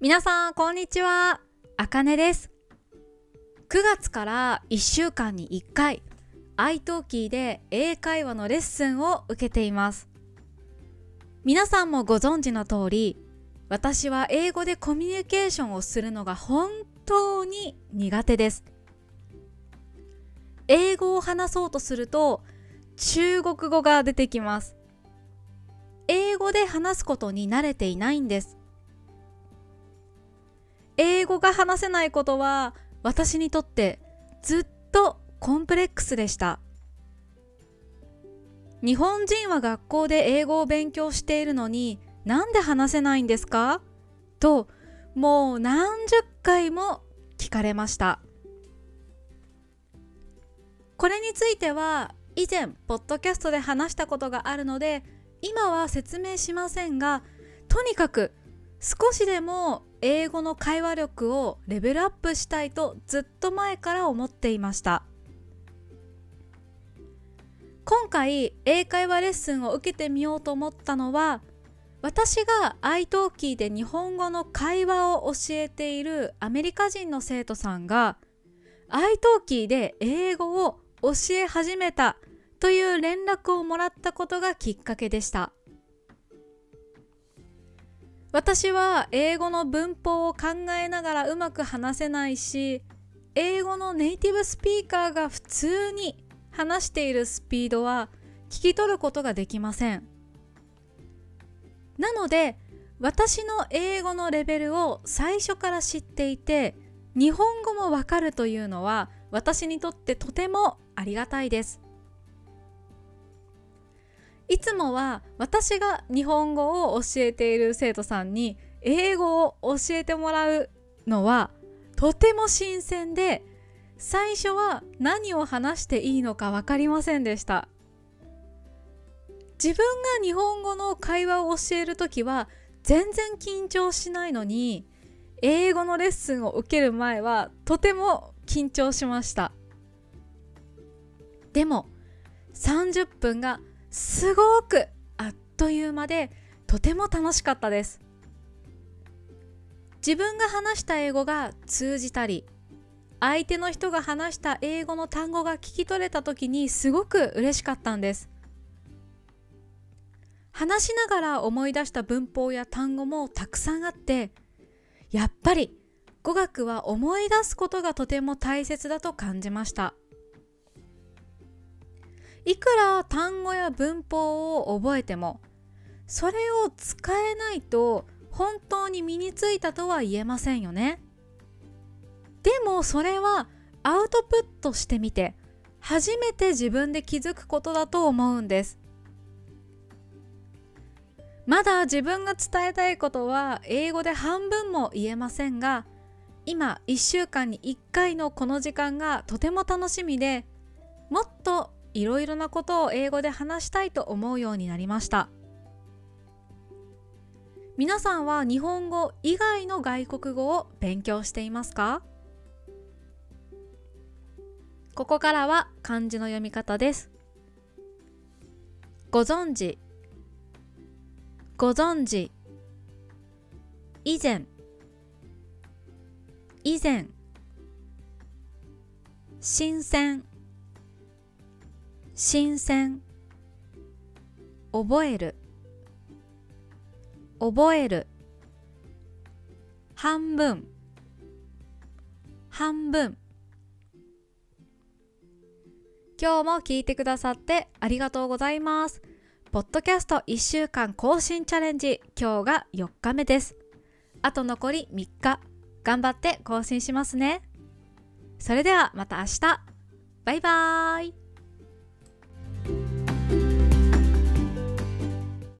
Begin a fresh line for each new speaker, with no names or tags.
皆さんこんにちは。あかねです。9月から1週間に1回 iTalki で英会話のレッスンを受けています。皆さんもご存知の通り私は英語でコミュニケーションをするのが本当に苦手です。英語を話そうとすると中国語が出てきます。英語で話すことに慣れていないんです。英語が話せないことは私にとってずっとコンプレックスでした。日本人は学校で英語を勉強しているのになんで話せないんですか？ともう何十回も聞かれました。これについては以前ポッドキャストで話したことがあるので今は説明しませんがとにかく少しでも英語の会話力をレベルアップしたいとずっと前から思っていました。今回英会話レッスンを受けてみようと思ったのは私が iTalki で日本語の会話を教えているアメリカ人の生徒さんが iTalki で英語を教え始めたという連絡をもらったことがきっかけでした。私は英語の文法を考えながらうまく話せないし英語のネイティブスピーカーが普通に話しているスピードは聞き取ることができません。なので私の英語のレベルを最初から知っていて日本語もわかるというのは私にとってとてもありがたいです。いつもは私が日本語を教えている生徒さんに英語を教えてもらうのはとても新鮮で最初は何を話していいのか分かりませんでした。自分が日本語の会話を教える時は全然緊張しないのに英語のレッスンを受ける前はとても緊張しました。でも30分がすごくあっという間でとても楽しかったです。自分が話した英語が通じたり相手の人が話した英語の単語が聞き取れた時にすごく嬉しかったんです。話しながら思い出した文法や単語もたくさんあってやっぱり語学は思い出すことがとても大切だと感じました。いくら単語や文法を覚えてもそれを使えないと本当に身についたとは言えませんよね。でもそれはアウトプットしてみて初めて自分で気づくことだと思うんです。まだ自分が伝えたいことは英語で半分も言えませんが今1週間に1回のこの時間がとても楽しみでもっといろいろなことを英語で話したいと思うようになりました。皆さんは日本語以外の外国語を勉強していますか？ここからは漢字の読み方です。ご存知？ご存知？以前？以前？新鮮？新鮮。覚える。覚える。半分。半分。今日も聞いてくださってありがとうございます。ポッドキャスト1週間更新チャレンジ。今日が4日目です。あと残り3日。頑張って更新しますね。それではまた明日。バイバーイ。